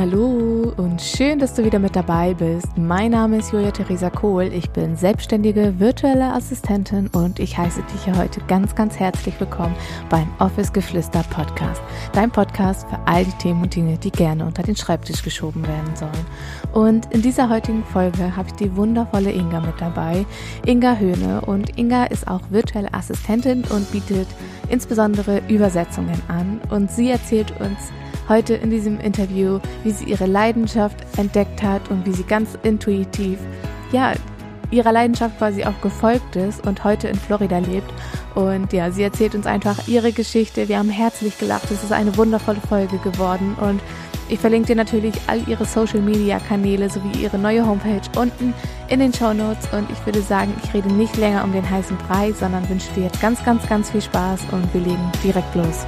Hallo und schön, dass du wieder mit dabei bist. Mein Name ist Julia Theresa Kohl. Ich bin selbstständige virtuelle Assistentin und ich heiße dich hier heute ganz, ganz herzlich willkommen beim Office Geflüster Podcast. Dein Podcast für all die Themen und Dinge, die gerne unter den Schreibtisch geschoben werden sollen. Und in dieser heutigen Folge habe ich die wundervolle Inga mit dabei. Inga Höhne. Und Inga ist auch virtuelle Assistentin und bietet insbesondere Übersetzungen an. Und sie erzählt uns, heute in diesem Interview, wie sie ihre Leidenschaft entdeckt hat und wie sie ganz intuitiv, ja, ihrer Leidenschaft quasi auch gefolgt ist und heute in Florida lebt. Und ja, sie erzählt uns einfach ihre Geschichte. Wir haben herzlich gelacht. Es ist eine wundervolle Folge geworden und ich verlinke dir natürlich all ihre Social Media Kanäle sowie ihre neue Homepage unten in den Show Notes. Und ich würde sagen, ich rede nicht länger um den heißen Brei, sondern wünsche dir jetzt ganz, ganz, ganz viel Spaß und wir legen direkt los.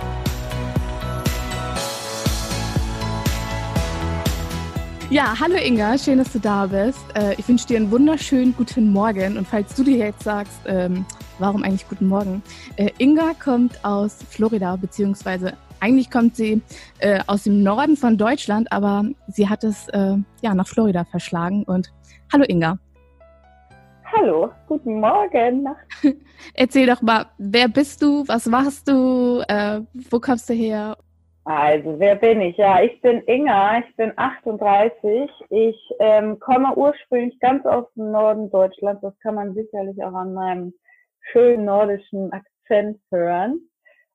Ja, hallo Inga, schön, dass du da bist. Äh, ich wünsche dir einen wunderschönen guten Morgen. Und falls du dir jetzt sagst, ähm, warum eigentlich guten Morgen? Äh, Inga kommt aus Florida, beziehungsweise eigentlich kommt sie äh, aus dem Norden von Deutschland, aber sie hat es ja nach Florida verschlagen. Und hallo Inga. Hallo, guten Morgen. Erzähl doch mal, wer bist du, was machst du, wo kommst du her? Also, wer bin ich? Ja, ich bin Inga, ich bin 38. Ich ähm, komme ursprünglich ganz aus dem Norden Deutschlands. Das kann man sicherlich auch an meinem schönen nordischen Akzent hören.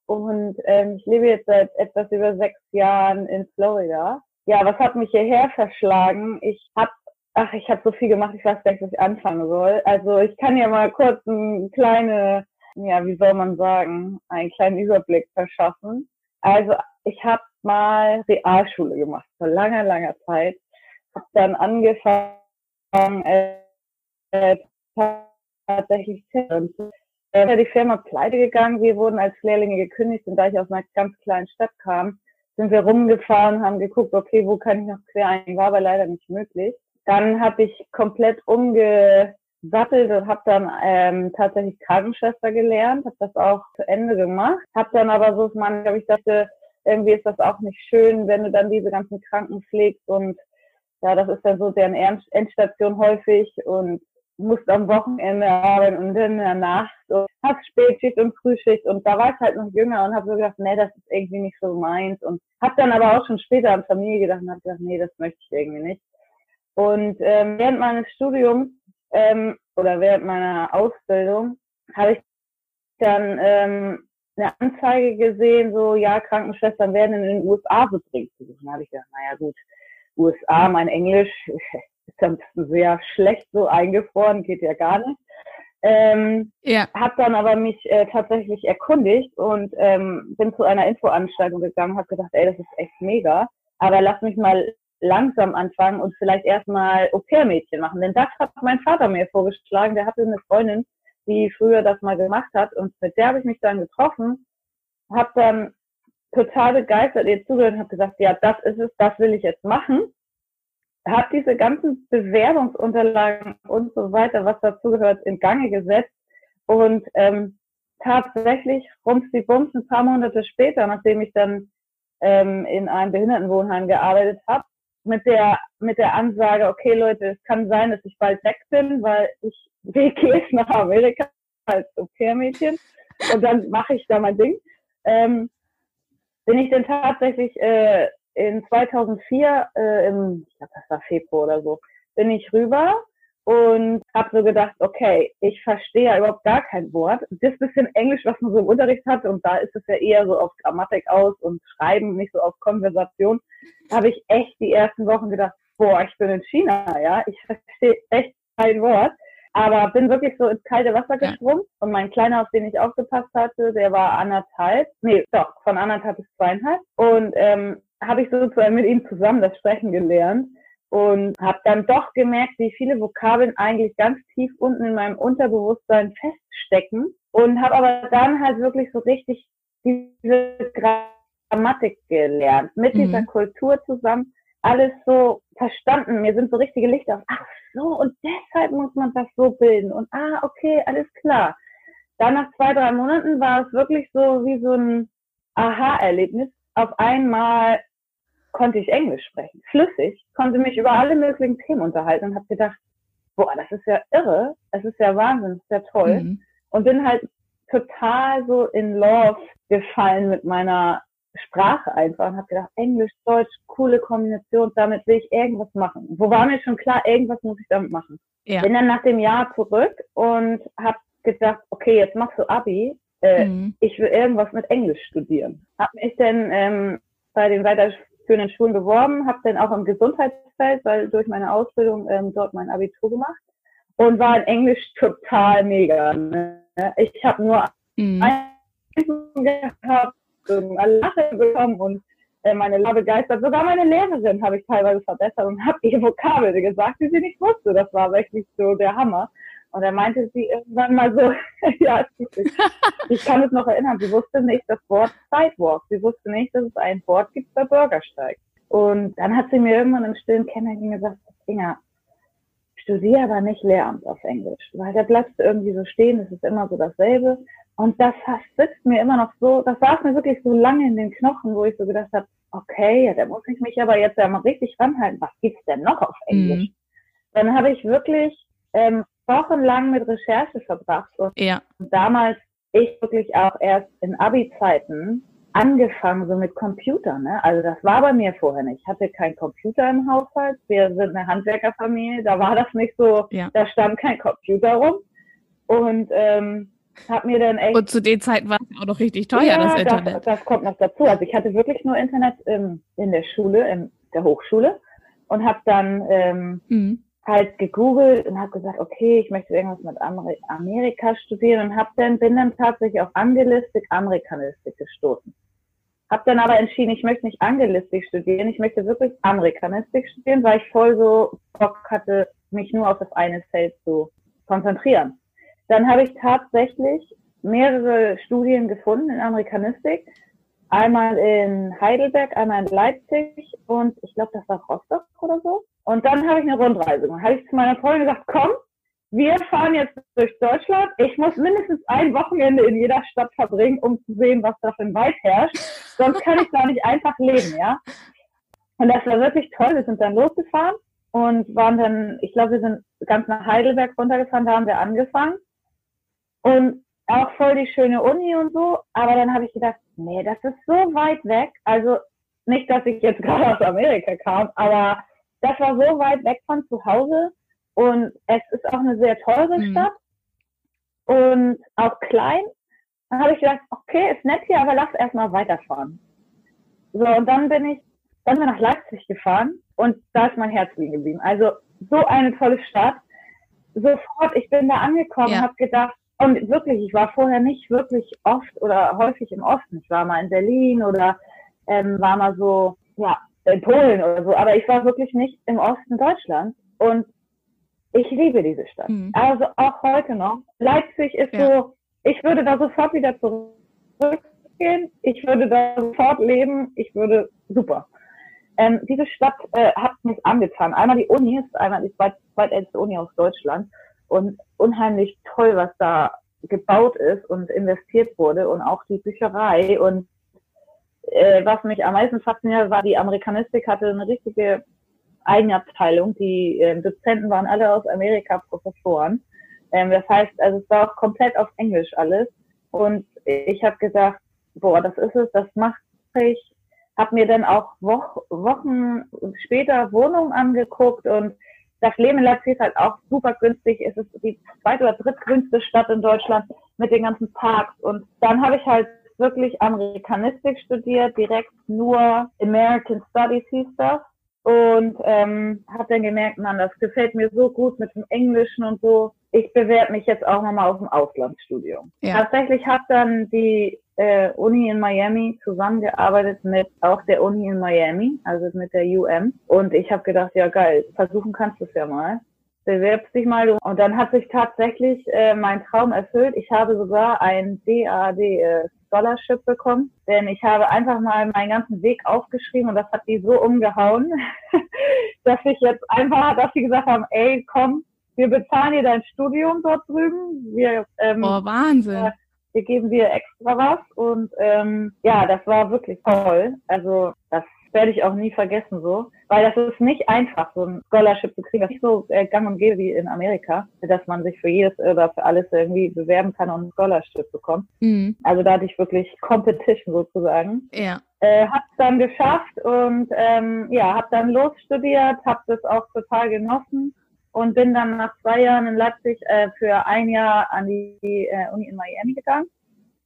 Und ähm, ich lebe jetzt seit etwas über sechs Jahren in Florida. Ja, was hat mich hierher verschlagen? Ich habe ach, ich habe so viel gemacht, ich weiß gar nicht, was ich anfangen soll. Also ich kann ja mal kurz einen kleine, ja, wie soll man sagen, einen kleinen Überblick verschaffen. Also ich habe mal Realschule gemacht, vor langer, langer Zeit. Habe dann angefangen, äh, tatsächlich äh, die Firma pleite gegangen. Wir wurden als Lehrlinge gekündigt und da ich aus einer ganz kleinen Stadt kam, sind wir rumgefahren, haben geguckt, okay, wo kann ich noch quer ein, war aber leider nicht möglich. Dann habe ich komplett umgesattelt und habe dann ähm, tatsächlich Krankenschwester gelernt, habe das auch zu Ende gemacht, habe dann aber so, man, glaube ich, dachte, irgendwie ist das auch nicht schön, wenn du dann diese ganzen Kranken pflegst und ja, das ist dann so deren Endstation häufig und musst am Wochenende arbeiten und dann in der Nacht und hast Spätschicht und Frühschicht und da war ich halt noch jünger und habe so gedacht, nee, das ist irgendwie nicht so meins und habe dann aber auch schon später an Familie gedacht und habe gedacht, nee, das möchte ich irgendwie nicht. Und ähm, während meines Studiums ähm, oder während meiner Ausbildung habe ich dann ähm, eine Anzeige gesehen, so, ja, Krankenschwestern werden in den USA bedingt. Dann habe ich gedacht, naja gut, USA, mein Englisch ist dann sehr schlecht so eingefroren, geht ja gar nicht. Ähm, ja. Habe dann aber mich äh, tatsächlich erkundigt und ähm, bin zu einer Infoanstaltung gegangen, habe gedacht, ey, das ist echt mega, aber lass mich mal langsam anfangen und vielleicht erstmal Au-pair-Mädchen machen. Denn das hat mein Vater mir vorgeschlagen, der hatte eine Freundin, die früher das mal gemacht hat. Und mit der habe ich mich dann getroffen, habe dann total begeistert ihr zugehört und habe gesagt, ja, das ist es, das will ich jetzt machen. Habe diese ganzen Bewerbungsunterlagen und so weiter, was dazugehört, in Gange gesetzt und ähm, tatsächlich rums die Bums ein paar Monate später, nachdem ich dann ähm, in einem Behindertenwohnheim gearbeitet habe, mit der mit der Ansage, okay Leute, es kann sein, dass ich bald weg bin, weil ich gehe jetzt nach Amerika als Au-pair-Mädchen und dann mache ich da mein Ding. Ähm, bin ich dann tatsächlich äh, in 2004, äh, im, ich glaube, das war Februar oder so, bin ich rüber und habe so gedacht, okay, ich verstehe ja überhaupt gar kein Wort. Das bisschen Englisch, was man so im Unterricht hat, und da ist es ja eher so auf Grammatik aus und Schreiben, nicht so auf Konversation, habe ich echt die ersten Wochen gedacht, boah, ich bin in China, ja, ich verstehe echt kein Wort. Aber bin wirklich so ins kalte Wasser gesprungen ja. und mein Kleiner, auf den ich aufgepasst hatte, der war anderthalb, nee, doch, von anderthalb bis zweieinhalb. Und ähm, habe ich sozusagen mit ihm zusammen das Sprechen gelernt und habe dann doch gemerkt, wie viele Vokabeln eigentlich ganz tief unten in meinem Unterbewusstsein feststecken und habe aber dann halt wirklich so richtig diese Grammatik gelernt, mit mhm. dieser Kultur zusammen, alles so verstanden. Mir sind so richtige Lichter. Ach so, und deshalb muss man das so bilden. Und ah, okay, alles klar. Dann nach zwei, drei Monaten war es wirklich so wie so ein Aha-Erlebnis. Auf einmal konnte ich Englisch sprechen, flüssig, konnte mich über alle möglichen Themen unterhalten und habe gedacht, boah, das ist ja irre, es ist ja Wahnsinn, es ist ja toll. Mhm. Und bin halt total so in Love gefallen mit meiner Sprache einfach und habe gedacht, Englisch, Deutsch, coole Kombination, damit will ich irgendwas machen. Wo war mir schon klar, irgendwas muss ich damit machen. Ja. Bin dann nach dem Jahr zurück und habe gedacht, okay, jetzt machst du Abi, äh, mhm. ich will irgendwas mit Englisch studieren. Habe mich dann ähm, bei den weiterführenden Schulen beworben, habe dann auch im Gesundheitsfeld, weil durch meine Ausbildung ähm, dort mein Abitur gemacht und war in Englisch total mega. Ne? Ich habe nur mhm. einen gehabt, alle Lache bekommen und äh, meine Lehrer begeistert. Sogar meine Lehrerin habe ich teilweise verbessert und habe ihr Vokabel gesagt, die sie nicht wusste. Das war wirklich so der Hammer. Und er meinte sie irgendwann mal so, ja, ich kann es noch erinnern, sie wusste nicht das Wort Sidewalk. Sie wusste nicht, dass es ein Wort gibt bei Bürgersteig. Und dann hat sie mir irgendwann im stillen Kennenlernen gesagt, Inga, studiere aber nicht Lehramt auf Englisch, weil der bleibt irgendwie so stehen, es ist immer so dasselbe. Und das sitzt mir immer noch so, das saß mir wirklich so lange in den Knochen, wo ich so gedacht habe, okay, ja, da muss ich mich aber jetzt ja mal richtig ranhalten, was gibt's denn noch auf Englisch? Mhm. Dann habe ich wirklich ähm, wochenlang mit Recherche verbracht und ja. damals ich wirklich auch erst in Abi-Zeiten angefangen so mit Computer, ne? Also das war bei mir vorher nicht. Ich hatte keinen Computer im Haushalt. Wir sind eine Handwerkerfamilie, da war das nicht so, ja. da stand kein Computer rum. Und ähm, hab mir dann echt. Und zu den Zeiten war es auch noch richtig teuer, ja, das Internet. Das, das kommt noch dazu. Also ich hatte wirklich nur Internet im, in der Schule, in der Hochschule und habe dann ähm, mhm. halt gegoogelt und habe gesagt, okay, ich möchte irgendwas mit Ameri Amerika studieren und hab dann bin dann tatsächlich auf Angelistik, Amerikanistik gestoßen. Hab dann aber entschieden, ich möchte nicht Angelistik studieren, ich möchte wirklich Amerikanistik studieren, weil ich voll so Bock hatte, mich nur auf das eine Feld zu konzentrieren. Dann habe ich tatsächlich mehrere Studien gefunden in Amerikanistik. Einmal in Heidelberg, einmal in Leipzig und ich glaube, das war Rostock oder so. Und dann habe ich eine Rundreise gemacht. Habe ich zu meiner Freundin gesagt, komm, wir fahren jetzt durch Deutschland. Ich muss mindestens ein Wochenende in jeder Stadt verbringen, um zu sehen, was da für ein Wald herrscht. Sonst kann ich da nicht einfach leben, ja. Und das war wirklich toll. Wir sind dann losgefahren und waren dann, ich glaube, wir sind ganz nach Heidelberg runtergefahren, da haben wir angefangen. Und auch voll die schöne Uni und so. Aber dann habe ich gedacht, nee, das ist so weit weg. Also nicht, dass ich jetzt gerade aus Amerika kam, aber das war so weit weg von zu Hause. Und es ist auch eine sehr teure mhm. Stadt und auch klein. Dann habe ich gedacht, okay, ist nett hier, aber lass erstmal weiterfahren. So, und dann bin ich, dann bin ich nach Leipzig gefahren und da ist mein Herz liegen geblieben. Also so eine tolle Stadt. Sofort, ich bin da angekommen ja. und habe gedacht, und wirklich, ich war vorher nicht wirklich oft oder häufig im Osten. Ich war mal in Berlin oder ähm, war mal so, ja, in Polen oder so, aber ich war wirklich nicht im Osten Deutschlands. Und ich liebe diese Stadt. Mhm. Also auch heute noch. Leipzig ist ja. so, ich würde da sofort wieder zurückgehen. Ich würde da sofort leben. Ich würde, super. Ähm, diese Stadt äh, hat mich angetan. Einmal die Uni ist einmal die zweit, zweitälteste Uni aus Deutschland und unheimlich toll, was da gebaut ist und investiert wurde und auch die Bücherei und äh, was mich am meisten fasziniert war, die Amerikanistik hatte eine richtige Eigenabteilung. Die äh, Dozenten waren alle aus Amerika Professoren. Ähm, das heißt, also es war auch komplett auf Englisch alles. Und ich habe gesagt, boah, das ist es, das mache ich. Habe mir dann auch Woch Wochen später Wohnungen angeguckt und das Leben in Leipzig ist halt auch super günstig. Es ist die zweite oder drittgrünste Stadt in Deutschland mit den ganzen Parks. Und dann habe ich halt wirklich Amerikanistik studiert, direkt nur American Studies hieß das. Und ähm, habe dann gemerkt, man, das gefällt mir so gut mit dem Englischen und so. Ich bewerbe mich jetzt auch nochmal auf dem Auslandsstudium. Ja. Tatsächlich hat dann die äh, Uni in Miami zusammengearbeitet mit auch der Uni in Miami, also mit der UM. Und ich habe gedacht, ja geil, versuchen kannst du es ja mal. Bewerbst dich mal. Und dann hat sich tatsächlich äh, mein Traum erfüllt. Ich habe sogar ein DAD äh, Scholarship bekommen, denn ich habe einfach mal meinen ganzen Weg aufgeschrieben und das hat die so umgehauen, dass ich jetzt einfach, dass sie gesagt haben, ey, komm, wir bezahlen dir dein Studium dort drüben. Wir, ähm, oh, Wahnsinn. Äh, hier geben wir extra was und ähm, ja, das war wirklich toll. Also das werde ich auch nie vergessen so, weil das ist nicht einfach, so ein Scholarship zu kriegen. Das ist nicht so äh, gang und gäbe wie in Amerika, dass man sich für jedes oder für alles irgendwie bewerben kann und ein Scholarship bekommt. Mhm. Also da hatte ich wirklich Competition sozusagen. Ja. Äh, hab's dann geschafft und ähm, ja, hab dann losstudiert, hab das auch total genossen und bin dann nach zwei Jahren in Leipzig äh, für ein Jahr an die äh, Uni in Miami gegangen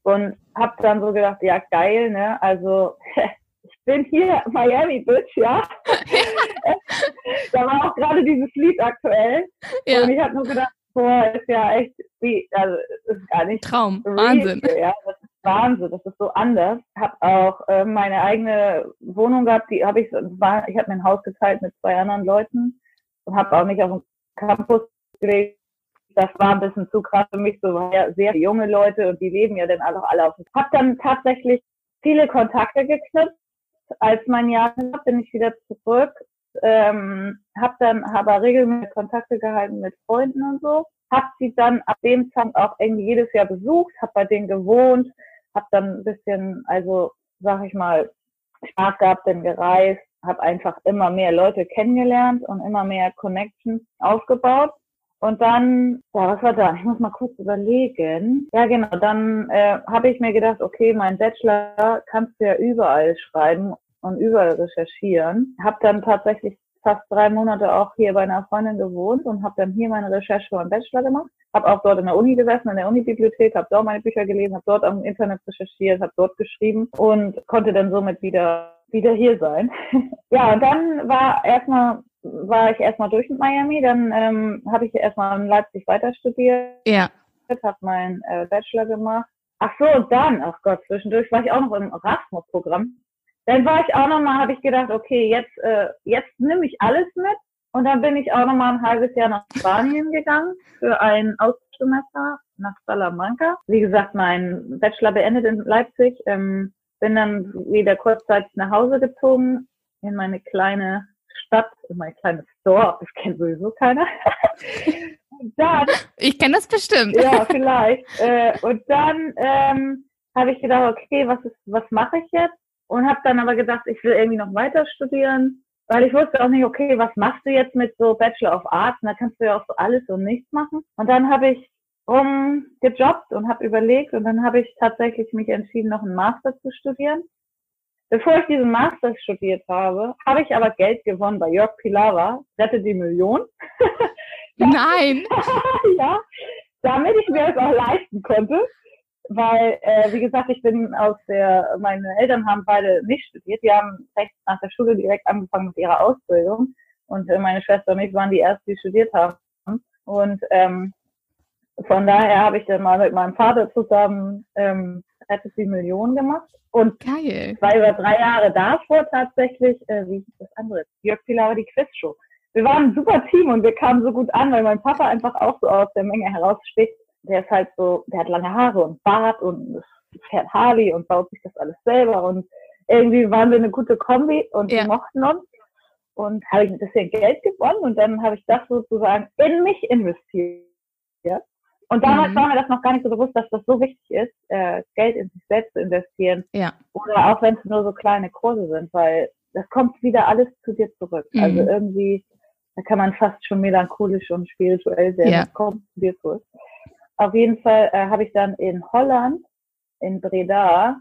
und hab dann so gedacht, ja geil, ne? Also ich bin hier Miami Bitch, ja. da war auch gerade dieses Lied aktuell ja. und ich habe nur gedacht, boah, ist ja echt, wie, also ist gar nicht Traum, real, Wahnsinn. Ja, das ist Wahnsinn, das ist so anders. Hab auch äh, meine eigene Wohnung gehabt, die habe ich, war, ich habe mir ein Haus geteilt mit zwei anderen Leuten und habe auch nicht auf dem Campus gelebt das war ein bisschen zu krass für mich, so ja, sehr junge Leute und die leben ja dann auch alle auf dem. Hab dann tatsächlich viele Kontakte geknüpft. Als mein Jahr bin ich wieder zurück. Ähm, hab dann aber regelmäßig Kontakte gehalten mit Freunden und so. Hab sie dann ab dem Zeitpunkt auch irgendwie jedes Jahr besucht, hab bei denen gewohnt, hab dann ein bisschen, also sag ich mal, Spaß gehabt, bin gereist, hab einfach immer mehr Leute kennengelernt und immer mehr Connections aufgebaut. Und dann, ja, was war da? Ich muss mal kurz überlegen. Ja, genau, dann äh, habe ich mir gedacht, okay, mein Bachelor kannst du ja überall schreiben und überall recherchieren. Habe dann tatsächlich fast drei Monate auch hier bei einer Freundin gewohnt und habe dann hier meine Recherche für meinen Bachelor gemacht. Habe auch dort in der Uni gesessen, in der Unibibliothek, habe dort meine Bücher gelesen, habe dort am Internet recherchiert, habe dort geschrieben und konnte dann somit wieder wieder hier sein. ja, und dann war erstmal war ich erstmal durch mit Miami, dann ähm, habe ich erstmal in Leipzig weiter studiert. Ja. Habe meinen äh, Bachelor gemacht. Ach so, und dann, ach Gott, zwischendurch war ich auch noch im Erasmus-Programm. Dann war ich auch nochmal, habe ich gedacht, okay, jetzt, äh, jetzt nehme ich alles mit. Und dann bin ich auch nochmal ein halbes Jahr nach Spanien gegangen für ein Austauschsemester nach Salamanca. Wie gesagt, mein Bachelor beendet in Leipzig. Ähm, bin dann wieder kurzzeitig nach Hause gezogen in meine kleine Stadt, in mein kleines Dorf, das kennt sowieso keiner. und dann, ich kenne das bestimmt. Ja, vielleicht. Äh, und dann ähm, habe ich gedacht, okay, was ist, was mache ich jetzt? Und habe dann aber gedacht, ich will irgendwie noch weiter studieren, weil ich wusste auch nicht, okay, was machst du jetzt mit so Bachelor of Arts? Und da kannst du ja auch so alles und nichts machen. Und dann habe ich rumgejobbt und habe überlegt und dann habe ich tatsächlich mich entschieden, noch einen Master zu studieren. Bevor ich diesen Master studiert habe, habe ich aber Geld gewonnen bei Jörg Pilawa, Rette die Million. Nein! ja, damit ich mir das auch leisten konnte. Weil, äh, wie gesagt, ich bin aus der, meine Eltern haben beide nicht studiert. Die haben recht nach der Schule direkt angefangen mit ihrer Ausbildung. Und äh, meine Schwester und ich waren die ersten, die studiert haben. Und ähm, von daher habe ich dann mal mit meinem Vater zusammen ähm, Rettet die Million gemacht. Und Geil. war über drei Jahre davor tatsächlich, äh, wie hieß das andere? Jörg Pilawa, die Quizshow. Wir waren ein super Team und wir kamen so gut an, weil mein Papa einfach auch so aus der Menge heraussticht. Der ist halt so, der hat lange Haare und Bart und fährt Harley und baut sich das alles selber und irgendwie waren wir eine gute Kombi und ja. wir mochten uns und habe ich ein bisschen Geld gewonnen und dann habe ich das sozusagen in mich investiert. Und damals mhm. war mir das noch gar nicht so bewusst, dass das so wichtig ist, äh, Geld in sich selbst zu investieren. Ja. Oder auch wenn es nur so kleine Kurse sind, weil das kommt wieder alles zu dir zurück. Mhm. Also irgendwie, da kann man fast schon melancholisch und spirituell werden. Ja. Das kommt zu dir zurück. Auf jeden Fall äh, habe ich dann in Holland, in Breda,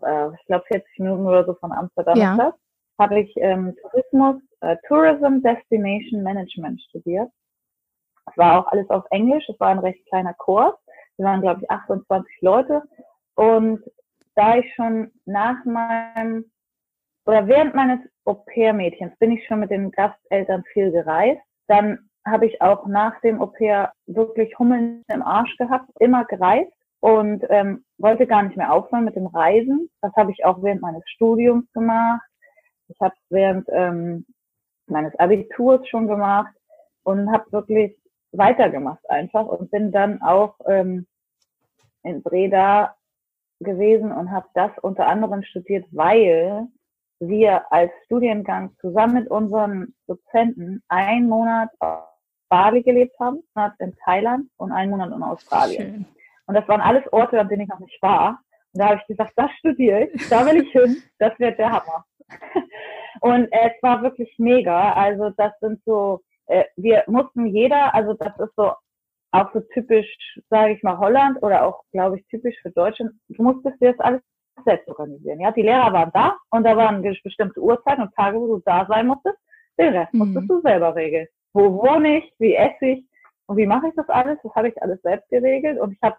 äh, ich glaube 40 Minuten oder so von Amsterdam ja. habe ich ähm, Tourismus, äh, Tourism Destination Management studiert. Es war auch alles auf Englisch, es war ein recht kleiner Kurs. Wir waren, glaube ich, 28 Leute. Und da ich schon nach meinem oder während meines Au-pair-Mädchens bin ich schon mit den Gasteltern viel gereist. Dann habe ich auch nach dem Au-pair wirklich Hummeln im Arsch gehabt, immer gereist und ähm, wollte gar nicht mehr aufhören mit dem Reisen. Das habe ich auch während meines Studiums gemacht. Ich habe während ähm, meines Abiturs schon gemacht und habe wirklich weitergemacht einfach und bin dann auch ähm, in Breda gewesen und habe das unter anderem studiert, weil wir als Studiengang zusammen mit unseren Dozenten einen Monat auf Bali gelebt haben, einen Monat in Thailand und einen Monat in Australien. Schön. Und das waren alles Orte, an denen ich noch nicht war. Und da habe ich gesagt, das studiere ich, da will ich hin, das wird der Hammer. und es war wirklich mega. Also das sind so, äh, wir mussten jeder, also das ist so auch so typisch, sage ich mal, Holland oder auch, glaube ich, typisch für Deutschland. Du musstest dir das alles selbst organisieren. Ja, die Lehrer waren da und da waren bestimmte Uhrzeiten und Tage, wo du da sein musstest. Den Rest mhm. musstest du selber regeln. Wo wohne ich? Wie esse ich? Und wie mache ich das alles? Das habe ich alles selbst geregelt. Und ich habe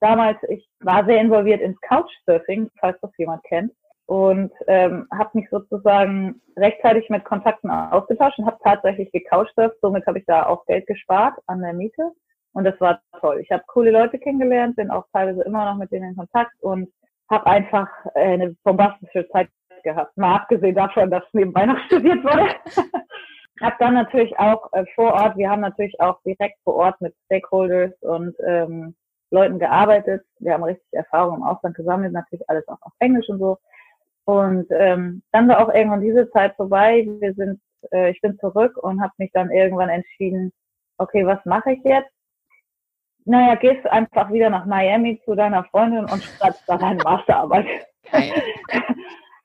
damals, ich war sehr involviert ins Couchsurfing, falls das jemand kennt. Und ähm, habe mich sozusagen rechtzeitig mit Kontakten ausgetauscht und habe tatsächlich gecouchsurft. Somit habe ich da auch Geld gespart an der Miete. Und das war toll. Ich habe coole Leute kennengelernt, bin auch teilweise immer noch mit denen in Kontakt und habe einfach äh, eine bombastische Zeit gehabt. Mal abgesehen davon, dass nebenbei noch studiert wurde. habe dann natürlich auch äh, vor Ort, wir haben natürlich auch direkt vor Ort mit Stakeholders und ähm, Leuten gearbeitet. Wir haben richtig Erfahrung im Ausland gesammelt, natürlich alles auch auf Englisch und so. Und ähm, dann war auch irgendwann diese Zeit vorbei. Wir sind, äh, ich bin zurück und habe mich dann irgendwann entschieden, okay, was mache ich jetzt? Naja, gehst einfach wieder nach Miami zu deiner Freundin und schreibst da deine Masterarbeit.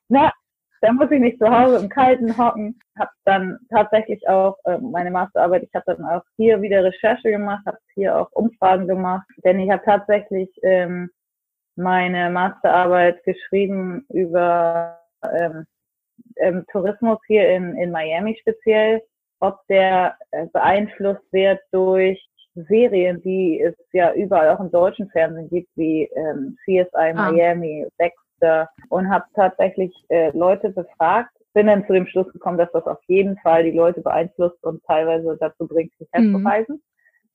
Na, da muss ich nicht zu Hause im Kalten hocken. Habe dann tatsächlich auch äh, meine Masterarbeit, ich habe dann auch hier wieder Recherche gemacht, habe hier auch Umfragen gemacht, denn ich habe tatsächlich ähm, meine Masterarbeit geschrieben über ähm, ähm, Tourismus hier in, in Miami speziell, ob der äh, beeinflusst wird durch Serien, die es ja überall auch im deutschen Fernsehen gibt, wie ähm, CSI ah. Miami, Dexter und habe tatsächlich äh, Leute befragt, bin dann zu dem Schluss gekommen, dass das auf jeden Fall die Leute beeinflusst und teilweise dazu bringt, sich herzuweisen. Mhm.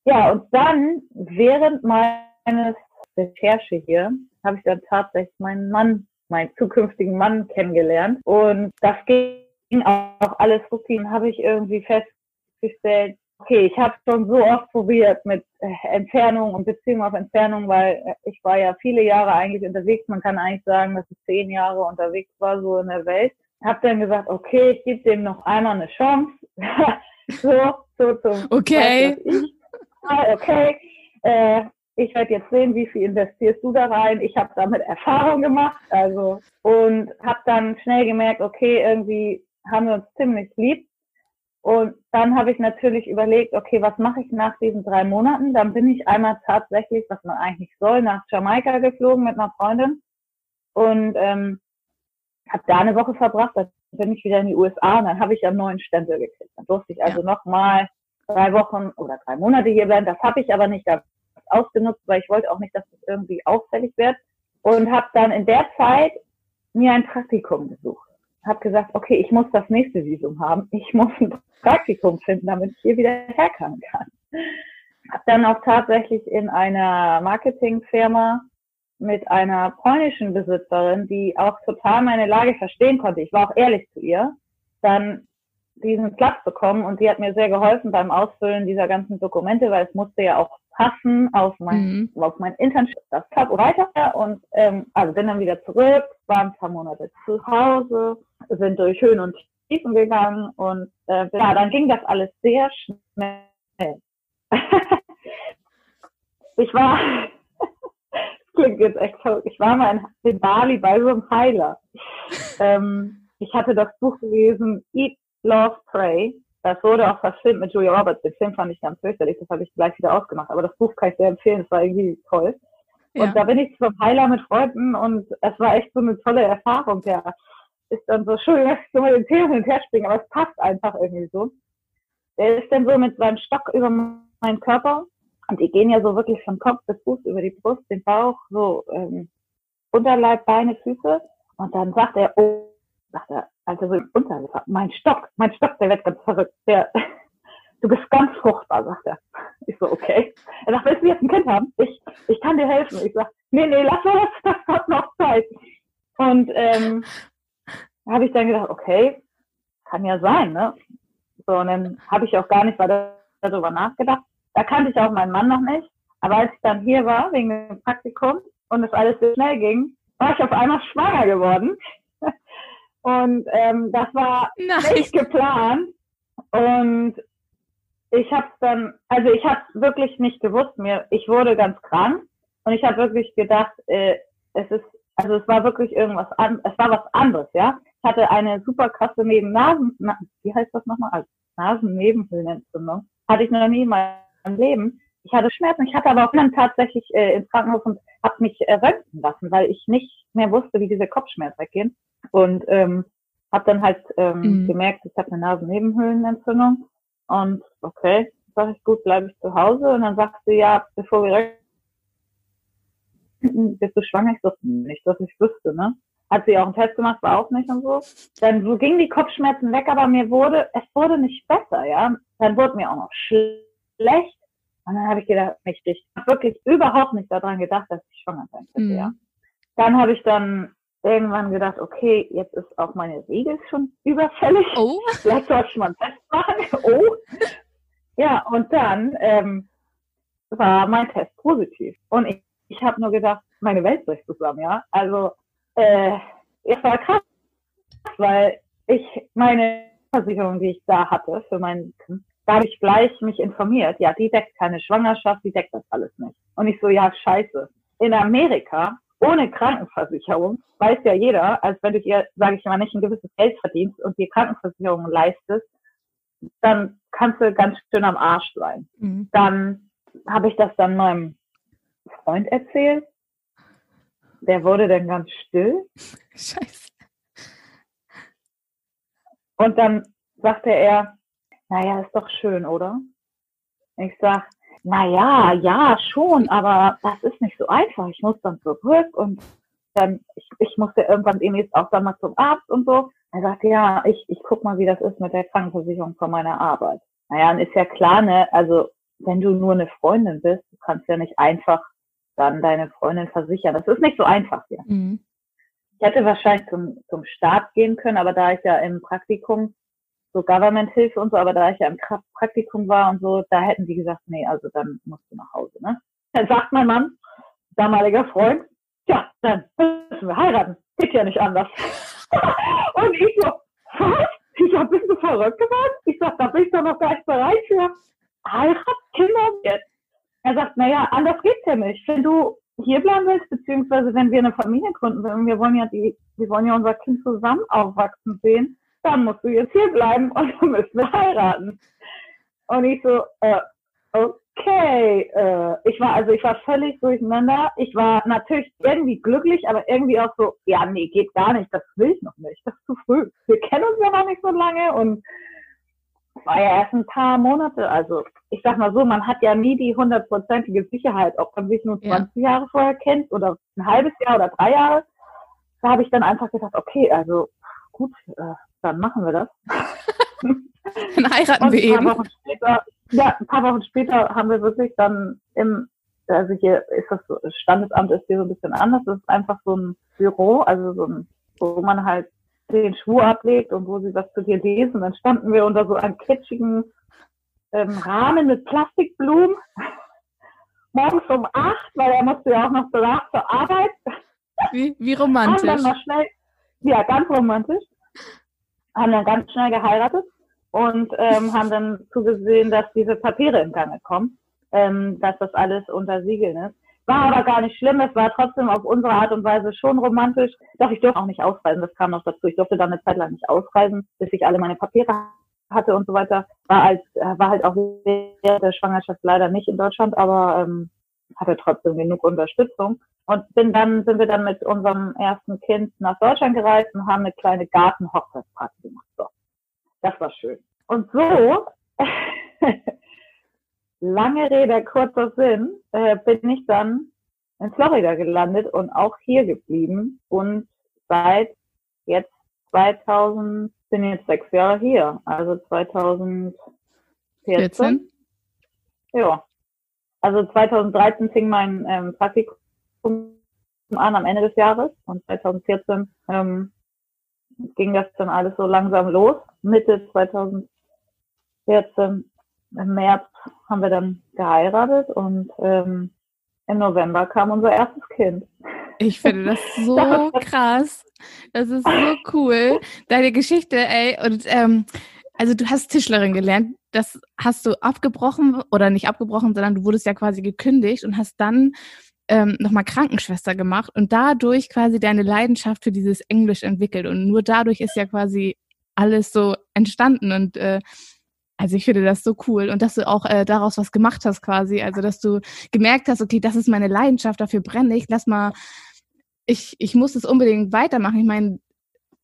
Ja, und dann während meines Recherche hier habe ich dann tatsächlich meinen Mann, meinen zukünftigen Mann kennengelernt und das ging auch alles rucki, habe ich irgendwie festgestellt, okay, ich habe schon so oft probiert mit äh, Entfernung und Beziehung auf Entfernung, weil äh, ich war ja viele Jahre eigentlich unterwegs. Man kann eigentlich sagen, dass ich zehn Jahre unterwegs war, so in der Welt. Hab dann gesagt, okay, ich gebe dem noch einmal eine Chance. so, so zum Okay. Okay. Äh, ich werde jetzt sehen, wie viel investierst du da rein. Ich habe damit Erfahrung gemacht, also und habe dann schnell gemerkt, okay, irgendwie haben wir uns ziemlich lieb und dann habe ich natürlich überlegt, okay, was mache ich nach diesen drei Monaten? Dann bin ich einmal tatsächlich, was man eigentlich soll, nach Jamaika geflogen mit einer Freundin und ähm, habe da eine Woche verbracht. Dann bin ich wieder in die USA und dann habe ich einen neuen Stempel gekriegt. Dann durfte ich also ja. nochmal drei Wochen oder drei Monate hier bleiben. Das habe ich aber nicht ausgenutzt, weil ich wollte auch nicht, dass das irgendwie auffällig wird. Und habe dann in der Zeit mir ein Praktikum gesucht habe gesagt, okay, ich muss das nächste Visum haben. Ich muss ein Praktikum finden, damit ich hier wieder herkommen kann. Habe dann auch tatsächlich in einer Marketingfirma mit einer polnischen Besitzerin, die auch total meine Lage verstehen konnte. Ich war auch ehrlich zu ihr. Dann diesen Platz bekommen und die hat mir sehr geholfen beim Ausfüllen dieser ganzen Dokumente, weil es musste ja auch passen auf mein, mhm. auf mein Internship, das und weiter. Und ähm, also bin dann wieder zurück, war ein paar Monate zu Hause, sind durch Höhen und Tiefen gegangen und äh, ja, dann ging das alles sehr schnell. ich war, das klingt jetzt echt verrückt, ich war mal in, in Bali bei so einem Heiler. Ähm, ich hatte das Buch gelesen, Eat, Love, Pray. Das wurde auch verfilmt mit Julia Roberts. Den Film fand ich ganz fürchterlich, das habe ich gleich wieder ausgemacht. Aber das Buch kann ich sehr empfehlen, es war irgendwie toll. Ja. Und da bin ich zum Heiler mit Freunden und es war echt so eine tolle Erfahrung. Der ist dann so, schön, dass ich so mal den Tee hin und her springen, aber es passt einfach irgendwie so. Der ist dann so mit seinem Stock über meinen Körper und die gehen ja so wirklich von Kopf bis Fuß über die Brust, den Bauch, so ähm, Unterleib, Beine, Füße. Und dann sagt er, oh, sagt er, also so im Unterleib, mein Stock, mein Stock, der wird ganz verrückt. Der, du bist ganz fruchtbar, sagt er. Ich so, okay. Er sagt, willst du jetzt ein Kind haben? Ich, ich kann dir helfen. Ich sag, nee, nee, lass mal das, das hat noch Zeit. Und ähm, habe ich dann gedacht, okay, kann ja sein, ne? So, und dann habe ich auch gar nicht weiter darüber nachgedacht. Da kannte ich auch meinen Mann noch nicht. Aber als ich dann hier war, wegen dem Praktikum, und es alles so schnell ging, war ich auf einmal schwanger geworden. Und ähm, das war nice. nicht geplant. Und ich habe dann, also ich habe wirklich nicht gewusst, mir, ich wurde ganz krank und ich habe wirklich gedacht, äh, es ist, also es war wirklich irgendwas an, es war was anderes, ja. hatte eine super krasse Nebennasen, wie heißt das nochmal? Also Nasennebenhöhlenentzündung. Hatte ich noch nie in meinem Leben. Ich hatte Schmerzen, ich hatte aber auch dann tatsächlich äh, ins Krankenhaus und habe mich äh, röntgen lassen, weil ich nicht mehr wusste, wie diese Kopfschmerzen weggehen. Und ähm, habe dann halt ähm, mhm. gemerkt, ich habe eine Nasennebenhöhlenentzündung. Und okay, sage ich, gut, bleibe ich zu Hause. Und dann sagt sie, ja, bevor wir bist du schwanger? Ich so, nicht, dass ich wüsste, ne? Hat sie auch einen Test gemacht, war auch nicht und so. Dann so gingen die Kopfschmerzen weg, aber mir wurde, es wurde nicht besser, ja. Dann wurde mir auch noch schlecht. Und dann habe ich gedacht, ich habe wirklich überhaupt nicht daran gedacht, dass ich schwanger sein könnte, mhm. ja. Dann habe ich dann irgendwann gedacht, okay, jetzt ist auch meine Regel schon überfällig. Oh. Vielleicht sollte ich mal einen Test machen. Oh. Ja, und dann ähm, war mein Test positiv. Und ich, ich habe nur gedacht, meine Welt bricht zusammen, ja. Also äh, es war krass, weil ich meine Versicherung, die ich da hatte für meinen da habe ich gleich mich informiert. Ja, die deckt keine Schwangerschaft, die deckt das alles nicht. Und ich so, ja, scheiße. In Amerika, ohne Krankenversicherung, weiß ja jeder, als wenn du dir, sage ich mal, nicht ein gewisses Geld verdienst und die Krankenversicherung leistest, dann kannst du ganz schön am Arsch sein. Mhm. Dann habe ich das dann meinem Freund erzählt der wurde dann ganz still. Scheiße. Und dann sagte er, naja, ist doch schön, oder? Ich sag, naja, ja, schon, aber das ist nicht so einfach. Ich muss dann zurück und dann, ich, ich musste irgendwann demnächst auch dann mal zum Arzt und so. Er sagte, ja, ich, ich guck mal, wie das ist mit der Krankenversicherung von meiner Arbeit. Naja, und ist ja klar, ne, also wenn du nur eine Freundin bist, du kannst ja nicht einfach dann deine Freundin versichern. Das ist nicht so einfach hier. Mhm. Ich hätte wahrscheinlich zum, zum Start gehen können, aber da ich ja im Praktikum so Government-Hilfe und so, aber da ich ja im Praktikum war und so, da hätten die gesagt, nee, also dann musst du nach Hause, ne? Dann sagt mein Mann, damaliger Freund, ja, dann müssen wir heiraten. Geht ja nicht anders. und ich so, was? Ich sag, bist du verrückt geworden? Ich sag, da bin ich doch noch gar nicht bereit für Heirat, Kinder jetzt. Er sagt, naja, anders geht's ja nicht. Wenn du hier bleiben willst, beziehungsweise wenn wir eine Familie gründen wir wollen ja die, wir wollen ja unser Kind zusammen aufwachsen sehen, dann musst du jetzt hier bleiben und dann müssen wir heiraten. Und ich so, äh, okay, äh, ich war, also ich war völlig durcheinander. Ich war natürlich irgendwie glücklich, aber irgendwie auch so, ja, nee, geht gar nicht, das will ich noch nicht, das ist zu früh. Wir kennen uns ja noch nicht so lange und war ja erst ein paar Monate. Also ich sag mal so, man hat ja nie die hundertprozentige Sicherheit, ob man sich nur 20 ja. Jahre vorher kennt oder ein halbes Jahr oder drei Jahre. Da habe ich dann einfach gesagt, okay, also gut, äh, dann machen wir das. dann heiraten Und wir eben. Wochen später, ja, ein paar Wochen später haben wir wirklich dann im, also hier ist das so, Standesamt ist hier so ein bisschen anders. Das ist einfach so ein Büro, also so ein, wo man halt den Schwur ablegt und wo sie was zu dir lesen. Dann standen wir unter so einem kitschigen ähm, Rahmen mit Plastikblumen. Morgens um acht, weil er musste ja auch noch danach zur Arbeit. Wie, wie romantisch. Haben dann mal schnell, ja, ganz romantisch. Haben dann ganz schnell geheiratet und ähm, haben dann zugesehen, dass diese Papiere in Gange kommen, ähm, dass das alles unter Siegeln ist. War aber gar nicht schlimm. Es war trotzdem auf unsere Art und Weise schon romantisch. Doch ich durfte auch nicht ausreisen. Das kam noch dazu. Ich durfte dann eine Zeit lang nicht ausreisen, bis ich alle meine Papiere hatte und so weiter. War als war halt auch während der Schwangerschaft leider nicht in Deutschland, aber ähm, hatte trotzdem genug Unterstützung. Und bin dann sind wir dann mit unserem ersten Kind nach Deutschland gereist und haben eine kleine Garten-Hochzeitsparty gemacht. So, das war schön. Und so lange Rede, kurzer Sinn, äh, bin ich dann in Florida gelandet und auch hier geblieben und seit jetzt 2000, bin jetzt sechs Jahre hier, also 2014. 14? Ja. Also 2013 fing mein ähm, Praktikum an am Ende des Jahres und 2014 ähm, ging das dann alles so langsam los. Mitte 2014 im März haben wir dann geheiratet und ähm, im November kam unser erstes Kind. Ich finde das so krass. Das ist so cool. Deine Geschichte, ey. Und ähm, also du hast Tischlerin gelernt. Das hast du abgebrochen oder nicht abgebrochen, sondern du wurdest ja quasi gekündigt und hast dann ähm, nochmal Krankenschwester gemacht und dadurch quasi deine Leidenschaft für dieses Englisch entwickelt. Und nur dadurch ist ja quasi alles so entstanden. Und äh, also ich finde das so cool und dass du auch äh, daraus was gemacht hast quasi. Also dass du gemerkt hast, okay, das ist meine Leidenschaft, dafür brenne ich, lass mal, ich, ich muss es unbedingt weitermachen. Ich meine,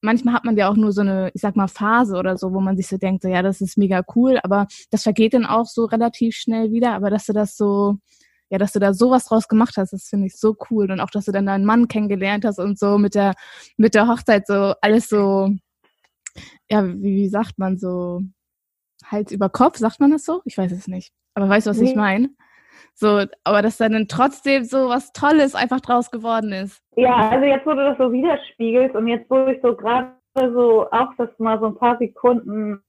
manchmal hat man ja auch nur so eine, ich sag mal, Phase oder so, wo man sich so denkt, so, ja, das ist mega cool, aber das vergeht dann auch so relativ schnell wieder. Aber dass du das so, ja, dass du da sowas draus gemacht hast, das finde ich so cool. Und auch, dass du dann deinen Mann kennengelernt hast und so mit der, mit der Hochzeit so alles so, ja, wie, wie sagt man so, Hals über Kopf, sagt man das so? Ich weiß es nicht. Aber weißt du, was nee. ich meine? So, aber dass dann trotzdem so was Tolles einfach draus geworden ist. Ja, also jetzt, wo du das so widerspiegelst und jetzt, wo ich so gerade so auch das mal so ein paar Sekunden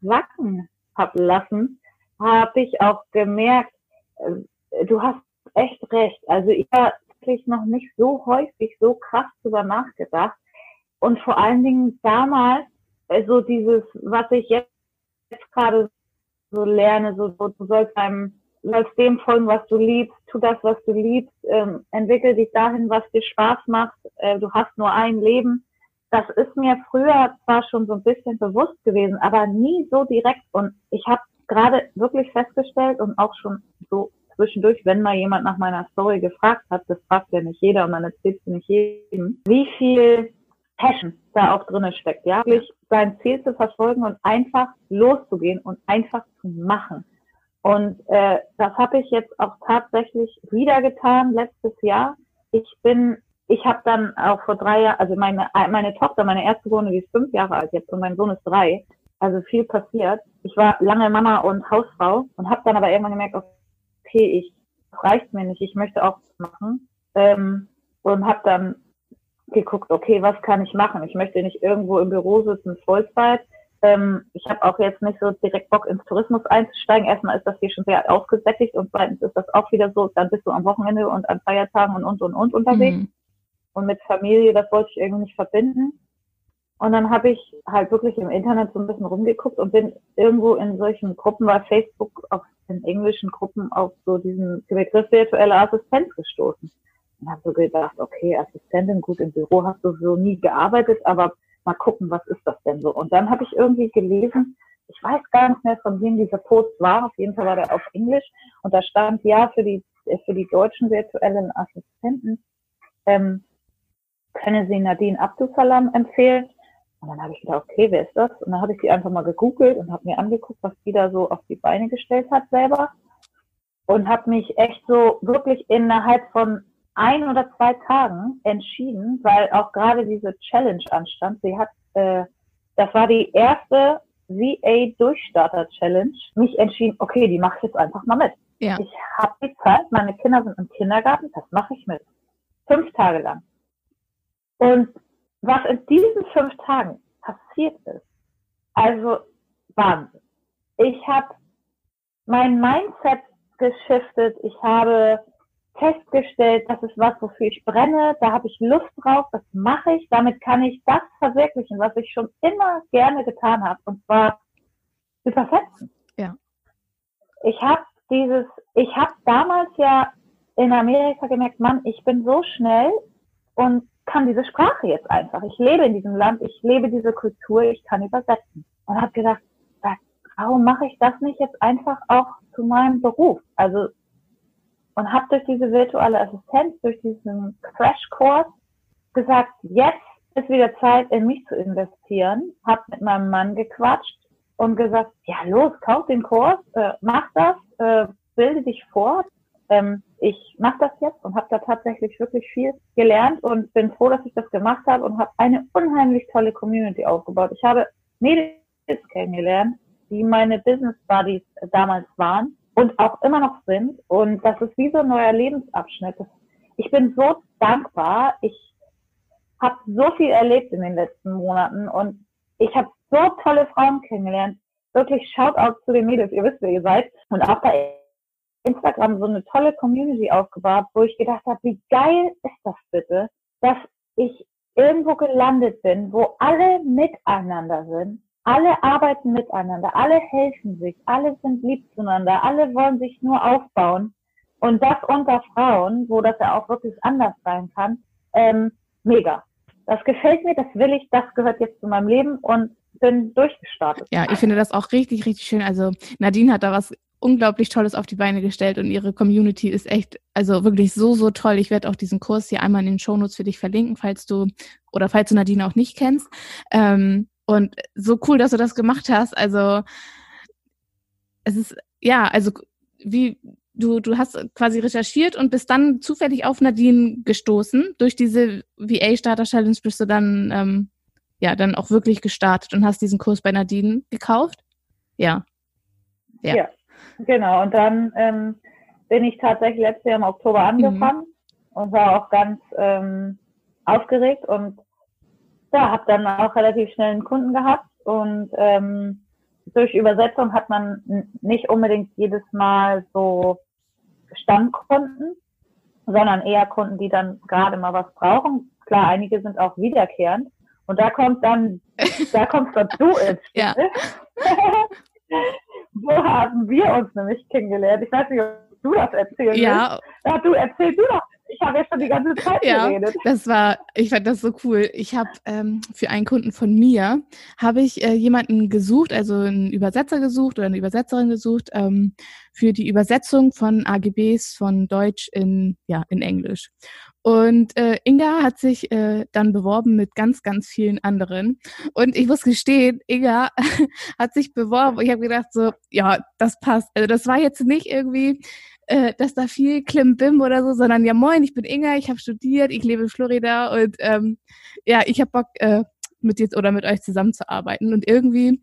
sacken hab lassen, habe ich auch gemerkt, du hast echt recht. Also ich habe wirklich noch nicht so häufig so krass drüber nachgedacht. Und vor allen Dingen damals, also dieses, was ich jetzt jetzt gerade so lerne, so, so du sollst einem, sollst dem folgen, was du liebst, tu das, was du liebst, ähm, entwickel dich dahin, was dir Spaß macht, äh, du hast nur ein Leben. Das ist mir früher zwar schon so ein bisschen bewusst gewesen, aber nie so direkt. Und ich habe gerade wirklich festgestellt und auch schon so zwischendurch, wenn mal jemand nach meiner Story gefragt hat, das fragt ja nicht jeder und man erzählt es nicht jedem, wie viel Passion da auch drinne steckt, ja, wirklich sein Ziel zu verfolgen und einfach loszugehen und einfach zu machen. Und äh, das habe ich jetzt auch tatsächlich wieder getan letztes Jahr. Ich bin, ich habe dann auch vor drei Jahren, also meine meine Tochter, meine erste Sohn, die ist fünf Jahre alt jetzt und mein Sohn ist drei. Also viel passiert. Ich war lange Mama und Hausfrau und habe dann aber irgendwann gemerkt, okay, ich reicht mir nicht, ich möchte auch machen ähm, und habe dann geguckt, okay, was kann ich machen? Ich möchte nicht irgendwo im Büro sitzen, Vollzeit. Ähm, ich habe auch jetzt nicht so direkt Bock ins Tourismus einzusteigen. Erstmal ist das hier schon sehr ausgesättigt und zweitens ist das auch wieder so, dann bist du am Wochenende und an Feiertagen und und und und unterwegs. Mhm. Und mit Familie, das wollte ich irgendwie nicht verbinden. Und dann habe ich halt wirklich im Internet so ein bisschen rumgeguckt und bin irgendwo in solchen Gruppen bei Facebook, auf in englischen Gruppen auf so diesen Begriff virtuelle Assistenz gestoßen und habe so gedacht, okay, Assistentin, gut im Büro hast du so nie gearbeitet, aber mal gucken, was ist das denn so? Und dann habe ich irgendwie gelesen, ich weiß gar nicht mehr, von wem dieser Post war, auf jeden Fall war der auf Englisch und da stand ja für die für die deutschen virtuellen Assistenten ähm, können Sie Nadine Abdusalam empfehlen. Und dann habe ich gedacht, okay, wer ist das? Und dann habe ich die einfach mal gegoogelt und habe mir angeguckt, was die da so auf die Beine gestellt hat selber. Und habe mich echt so wirklich innerhalb von ein oder zwei Tagen entschieden, weil auch gerade diese Challenge anstand. Sie hat, äh, das war die erste VA Durchstarter Challenge. Mich entschieden, okay, die mache ich jetzt einfach mal mit. Ja. Ich habe die Zeit, meine Kinder sind im Kindergarten, das mache ich mit. Fünf Tage lang. Und was in diesen fünf Tagen passiert ist, also Wahnsinn. Ich habe mein Mindset geschiftet, ich habe festgestellt, das ist was, wofür ich brenne, da habe ich Lust drauf, das mache ich, damit kann ich das verwirklichen, was ich schon immer gerne getan habe, und zwar übersetzen. Ja. Ich habe dieses, ich habe damals ja in Amerika gemerkt, Mann, ich bin so schnell und kann diese Sprache jetzt einfach. Ich lebe in diesem Land, ich lebe diese Kultur, ich kann übersetzen. Und habe gedacht, warum mache ich das nicht jetzt einfach auch zu meinem Beruf? Also und habe durch diese virtuelle Assistenz, durch diesen Crashkurs gesagt, jetzt ist wieder Zeit, in mich zu investieren. Habe mit meinem Mann gequatscht und gesagt, ja los, kauf den Kurs, äh, mach das, äh, bilde dich fort. Ähm, ich mache das jetzt und habe da tatsächlich wirklich viel gelernt und bin froh, dass ich das gemacht habe und habe eine unheimlich tolle Community aufgebaut. Ich habe Mädels kennengelernt, die meine Business Buddies damals waren und auch immer noch sind. Und das ist wie so ein neuer Lebensabschnitt. Ich bin so dankbar. Ich habe so viel erlebt in den letzten Monaten und ich habe so tolle Frauen kennengelernt. Wirklich Shoutout zu den Mädels. Ihr wisst, wer ihr seid. Und auch bei Instagram so eine tolle Community aufgebaut, wo ich gedacht habe, wie geil ist das bitte, dass ich irgendwo gelandet bin, wo alle miteinander sind alle arbeiten miteinander, alle helfen sich, alle sind lieb zueinander, alle wollen sich nur aufbauen. Und das unter Frauen, wo das ja auch wirklich anders sein kann, ähm, mega. Das gefällt mir, das will ich, das gehört jetzt zu meinem Leben und bin durchgestartet. Ja, ich finde das auch richtig, richtig schön. Also Nadine hat da was unglaublich Tolles auf die Beine gestellt und ihre Community ist echt, also wirklich so, so toll. Ich werde auch diesen Kurs hier einmal in den Shownotes für dich verlinken, falls du oder falls du Nadine auch nicht kennst. Ähm, und so cool, dass du das gemacht hast. Also es ist, ja, also wie du, du hast quasi recherchiert und bist dann zufällig auf Nadine gestoßen. Durch diese VA Starter Challenge bist du dann, ähm, ja, dann auch wirklich gestartet und hast diesen Kurs bei Nadine gekauft. Ja. Ja. ja. Genau, und dann ähm, bin ich tatsächlich letztes Jahr im Oktober angefangen mhm. und war auch ganz ähm, aufgeregt und ja, habe dann auch relativ schnell einen Kunden gehabt und ähm, durch Übersetzung hat man nicht unbedingt jedes Mal so Stammkunden, sondern eher Kunden, die dann gerade mal was brauchen. Klar, einige sind auch wiederkehrend. Und da kommt dann, da kommst dann du ins Spiel. Ja. so haben wir uns nämlich kennengelernt. Ich weiß nicht, ob du das erzählst. Ja. Ja, du erzähl du doch. Ich habe ja schon die ganze Zeit ja, geredet. Das war, ich fand das so cool. Ich habe ähm, für einen Kunden von mir habe ich äh, jemanden gesucht, also einen Übersetzer gesucht oder eine Übersetzerin gesucht ähm, für die Übersetzung von AGBs von Deutsch in ja in Englisch. Und äh, Inga hat sich äh, dann beworben mit ganz, ganz vielen anderen. Und ich muss gestehen, Inga hat sich beworben. Ich habe gedacht so, ja, das passt. Also das war jetzt nicht irgendwie, äh, dass da viel Klimbim oder so, sondern ja, moin, ich bin Inga, ich habe studiert, ich lebe in Florida und ähm, ja, ich habe Bock, äh, mit dir oder mit euch zusammenzuarbeiten. Und irgendwie,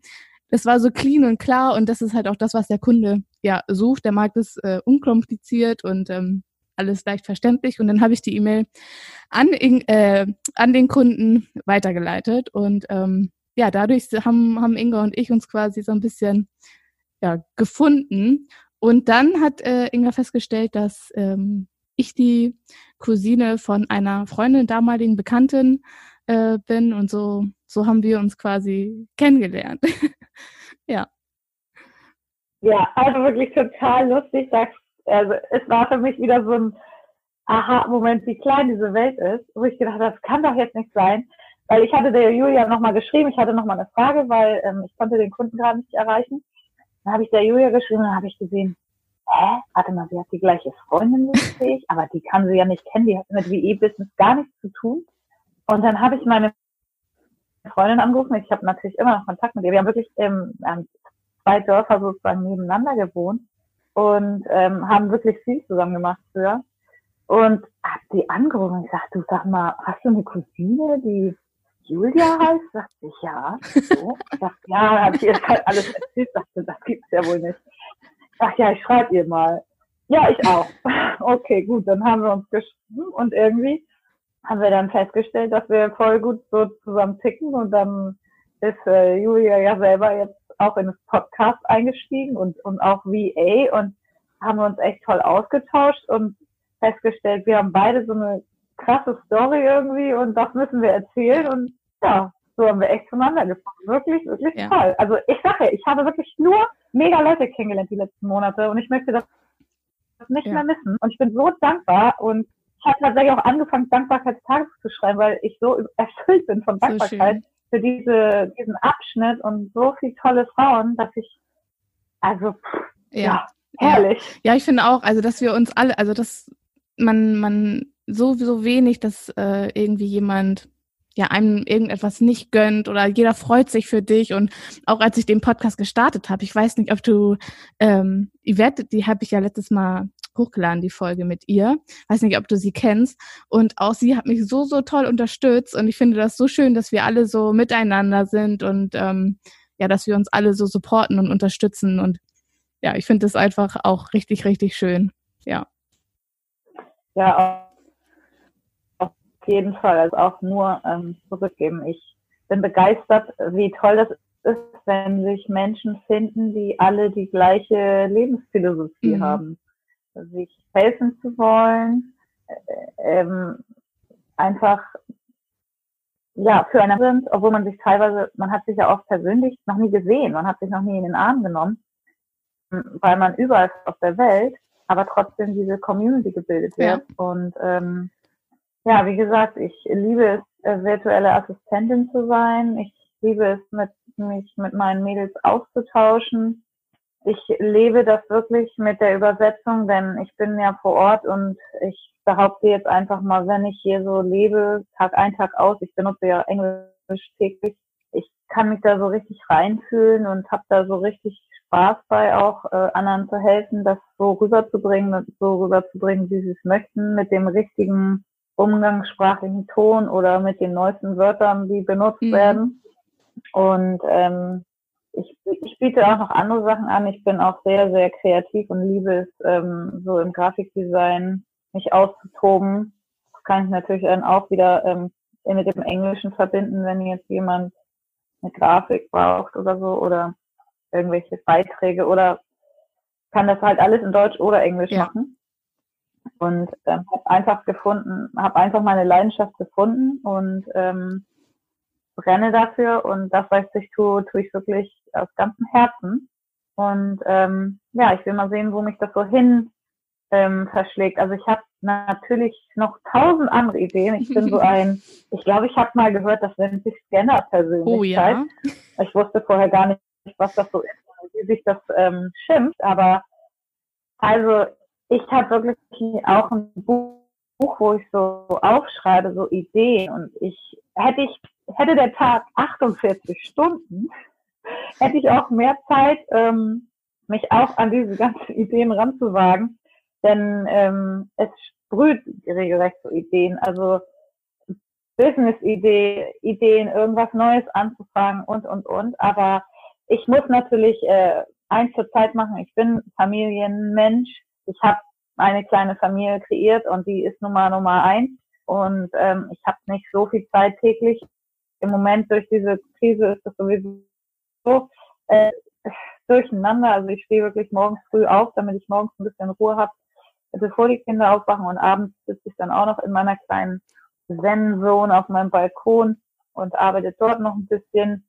das war so clean und klar und das ist halt auch das, was der Kunde ja sucht. Der mag das äh, unkompliziert und ähm, alles leicht verständlich. Und dann habe ich die E-Mail an, äh, an den Kunden weitergeleitet. Und ähm, ja, dadurch haben, haben Inga und ich uns quasi so ein bisschen ja, gefunden. Und dann hat äh, Inga festgestellt, dass ähm, ich die Cousine von einer Freundin, damaligen Bekannten äh, bin. Und so, so haben wir uns quasi kennengelernt. ja. Ja, also wirklich total lustig, dass also es war für mich wieder so ein Aha-Moment, wie klein diese Welt ist, wo ich gedacht habe, das kann doch jetzt nicht sein. Weil ich hatte der Julia nochmal geschrieben, ich hatte nochmal eine Frage, weil ähm, ich konnte den Kunden gerade nicht erreichen. Dann habe ich der Julia geschrieben und habe ich gesehen, hä, warte mal, sie hat die gleiche Freundin wie ich, aber die kann sie ja nicht kennen, die hat mit WE-Business gar nichts zu tun. Und dann habe ich meine Freundin angerufen, ich habe natürlich immer noch Kontakt mit ihr. Wir haben wirklich ähm, zwei Dörfer sozusagen nebeneinander gewohnt und ähm, haben wirklich viel zusammen gemacht früher. Und hab die angerufen und gesagt, du sag mal, hast du eine Cousine, die Julia heißt? Sagt sie, ja. So. Sagt, ja, hab ich ihr halt alles erzählt, sagte, das gibt's ja wohl nicht. Ach ja, ich schreibe ihr mal. Ja, ich auch. Okay, gut, dann haben wir uns geschrieben und irgendwie haben wir dann festgestellt, dass wir voll gut so zusammen ticken und dann ist äh, Julia ja selber jetzt auch in das Podcast eingestiegen und, und auch VA und haben uns echt toll ausgetauscht und festgestellt, wir haben beide so eine krasse Story irgendwie und das müssen wir erzählen und ja, so haben wir echt zueinander gefunden. Wirklich, wirklich ja. toll. Also ich sage, ich habe wirklich nur mega Leute kennengelernt die letzten Monate und ich möchte das nicht ja. mehr missen. Und ich bin so dankbar und ich habe tatsächlich auch angefangen, Dankbarkeitstages zu schreiben, weil ich so erfüllt bin von Dankbarkeit. So für diese, diesen Abschnitt und so viele tolle Frauen, dass ich, also, pff, ja. ja, herrlich. Ja. ja, ich finde auch, also, dass wir uns alle, also, dass man, man so, so wenig, dass äh, irgendwie jemand ja einem irgendetwas nicht gönnt oder jeder freut sich für dich und auch als ich den Podcast gestartet habe, ich weiß nicht, ob du ähm, Yvette, die habe ich ja letztes Mal hochgeladen, die Folge mit ihr. Weiß nicht, ob du sie kennst. Und auch sie hat mich so, so toll unterstützt. Und ich finde das so schön, dass wir alle so miteinander sind und ähm, ja, dass wir uns alle so supporten und unterstützen. Und ja, ich finde das einfach auch richtig, richtig schön. Ja. Ja, auf jeden Fall. Also auch nur ähm, zurückgeben. Ich bin begeistert, wie toll das ist, wenn sich Menschen finden, die alle die gleiche Lebensphilosophie mhm. haben sich helfen zu wollen, äh, ähm, einfach ja füreinander sind, obwohl man sich teilweise, man hat sich ja auch persönlich noch nie gesehen, man hat sich noch nie in den Arm genommen, weil man überall ist auf der Welt, aber trotzdem diese Community gebildet wird. Ja. Und ähm, ja, wie gesagt, ich liebe es, äh, virtuelle Assistentin zu sein. Ich liebe es, mit, mich mit meinen Mädels auszutauschen. Ich lebe das wirklich mit der Übersetzung, denn ich bin ja vor Ort und ich behaupte jetzt einfach mal, wenn ich hier so lebe, Tag ein, Tag aus, ich benutze ja Englisch täglich, ich kann mich da so richtig reinfühlen und habe da so richtig Spaß bei, auch äh, anderen zu helfen, das so rüberzubringen, so rüberzubringen, wie sie es möchten, mit dem richtigen umgangssprachlichen Ton oder mit den neuesten Wörtern, die benutzt mhm. werden. Und ähm, ich, ich biete auch noch andere Sachen an. Ich bin auch sehr, sehr kreativ und liebe es, ähm, so im Grafikdesign mich auszutoben. Das kann ich natürlich dann auch wieder ähm, mit dem Englischen verbinden, wenn jetzt jemand eine Grafik braucht oder so oder irgendwelche Beiträge oder kann das halt alles in Deutsch oder Englisch ja. machen und ähm, habe einfach gefunden, habe einfach meine Leidenschaft gefunden und ähm, brenne dafür und das, was ich tue, tue ich wirklich aus ganzem Herzen. Und ähm, ja, ich will mal sehen, wo mich das so hin ähm, verschlägt. Also ich habe natürlich noch tausend andere Ideen. Ich bin so ein, ich glaube, ich habe mal gehört, das nennt sich Scanner-Persönlichkeit. Oh, ja. Ich wusste vorher gar nicht, was das so ist, wie sich das ähm, schimpft, aber also ich habe wirklich auch ein Buch, wo ich so aufschreibe, so Ideen und ich hätte ich hätte der Tag 48 Stunden, hätte ich auch mehr Zeit, ähm, mich auch an diese ganzen Ideen ranzuwagen, denn ähm, es sprüht regelrecht so Ideen, also Business-Ideen, Ideen, irgendwas Neues anzufangen und und und, aber ich muss natürlich äh, eins zur Zeit machen. Ich bin Familienmensch ich habe eine kleine Familie kreiert und die ist Nummer Nummer eins. Und ähm, ich habe nicht so viel Zeit täglich. Im Moment durch diese Krise ist das sowieso so äh, durcheinander. Also ich stehe wirklich morgens früh auf, damit ich morgens ein bisschen Ruhe habe, bevor die Kinder aufwachen. Und abends sitze ich dann auch noch in meiner kleinen Zen-Zone auf meinem Balkon und arbeite dort noch ein bisschen.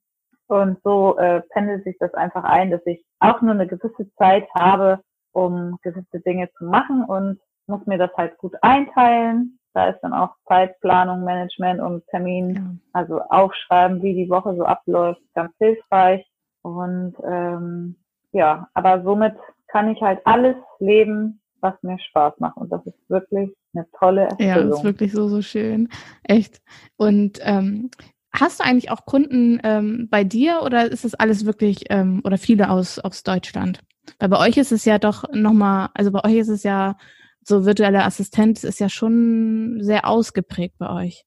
Und so äh, pendelt sich das einfach ein, dass ich auch nur eine gewisse Zeit habe, um gewisse Dinge zu machen und muss mir das halt gut einteilen. Da ist dann auch Zeitplanung, Management und Termin, also aufschreiben, wie die Woche so abläuft, ganz hilfreich. Und ähm, ja, aber somit kann ich halt alles leben, was mir Spaß macht. Und das ist wirklich eine tolle Erfüllung. Ja, das ist wirklich so, so schön. Echt. Und ähm, hast du eigentlich auch Kunden ähm, bei dir oder ist das alles wirklich ähm, oder viele aus, aus Deutschland? Weil bei euch ist es ja doch nochmal, also bei euch ist es ja, so virtuelle Assistenz ist ja schon sehr ausgeprägt bei euch.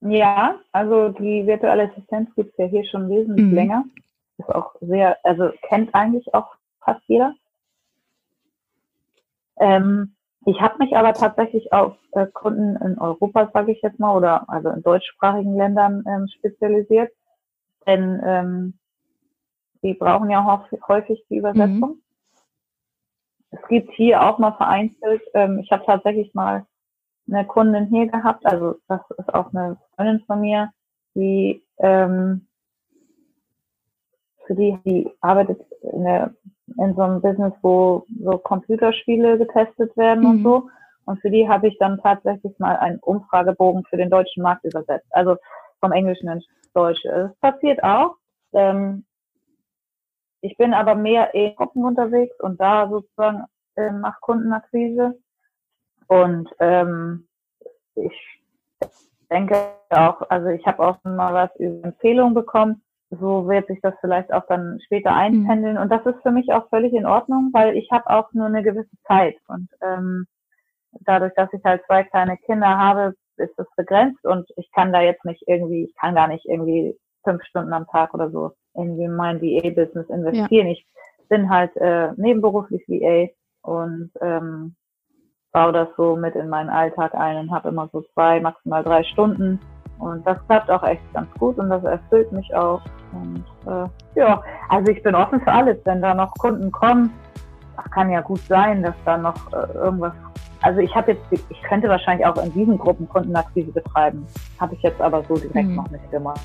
Ja, also die virtuelle Assistenz gibt es ja hier schon wesentlich mhm. länger. Ist auch sehr, also kennt eigentlich auch fast jeder. Ähm, ich habe mich aber tatsächlich auf äh, Kunden in Europa, sage ich jetzt mal, oder also in deutschsprachigen Ländern ähm, spezialisiert. Denn ähm, die brauchen ja häufig die Übersetzung. Mhm. Es gibt hier auch mal vereinzelt, ähm, ich habe tatsächlich mal eine Kundin hier gehabt, also das ist auch eine Freundin von mir, die ähm, für die, die arbeitet in, der, in so einem Business, wo so Computerspiele getestet werden mhm. und so. Und für die habe ich dann tatsächlich mal einen Umfragebogen für den deutschen Markt übersetzt. Also vom Englischen ins Deutsche. Es passiert auch. Ähm, ich bin aber mehr in Gruppen unterwegs und da sozusagen äh, mache Kundenakquise. Und ähm, ich denke auch, also ich habe auch mal was über Empfehlungen bekommen. So wird sich das vielleicht auch dann später mhm. einpendeln. Und das ist für mich auch völlig in Ordnung, weil ich habe auch nur eine gewisse Zeit. Und ähm, dadurch, dass ich halt zwei kleine Kinder habe, ist es begrenzt und ich kann da jetzt nicht irgendwie, ich kann gar nicht irgendwie fünf Stunden am Tag oder so in mein VA-Business investieren. Ja. Ich bin halt äh, nebenberuflich VA und ähm, baue das so mit in meinen Alltag ein und habe immer so zwei, maximal drei Stunden. Und das klappt auch echt ganz gut und das erfüllt mich auch. Und äh, ja, also ich bin offen für alles. Wenn da noch Kunden kommen, kann ja gut sein, dass da noch äh, irgendwas. Also ich habe jetzt, ich könnte wahrscheinlich auch in diesen Gruppen Kundenakquise betreiben. Habe ich jetzt aber so direkt mhm. noch nicht gemacht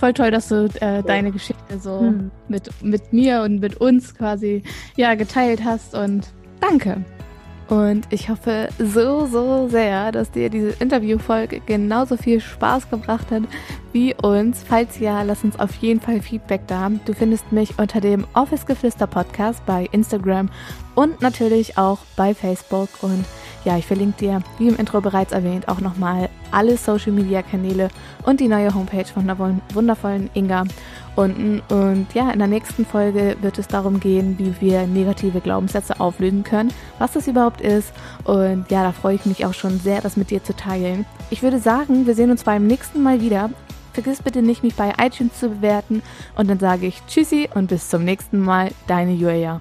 voll toll, dass du äh, deine Geschichte so mhm. mit, mit mir und mit uns quasi ja geteilt hast und Danke. Und ich hoffe so, so sehr, dass dir diese Interviewfolge genauso viel Spaß gebracht hat wie uns. Falls ja, lass uns auf jeden Fall Feedback da. Du findest mich unter dem Office Geflüster Podcast bei Instagram und natürlich auch bei Facebook. Und ja, ich verlinke dir, wie im Intro bereits erwähnt, auch nochmal alle Social Media Kanäle und die neue Homepage von der wundervollen Inga unten. Und ja, in der nächsten Folge wird es darum gehen, wie wir negative Glaubenssätze auflösen können, was das überhaupt ist. Und ja, da freue ich mich auch schon sehr, das mit dir zu teilen. Ich würde sagen, wir sehen uns beim nächsten Mal wieder. Vergiss bitte nicht, mich bei iTunes zu bewerten. Und dann sage ich Tschüssi und bis zum nächsten Mal, deine Julia.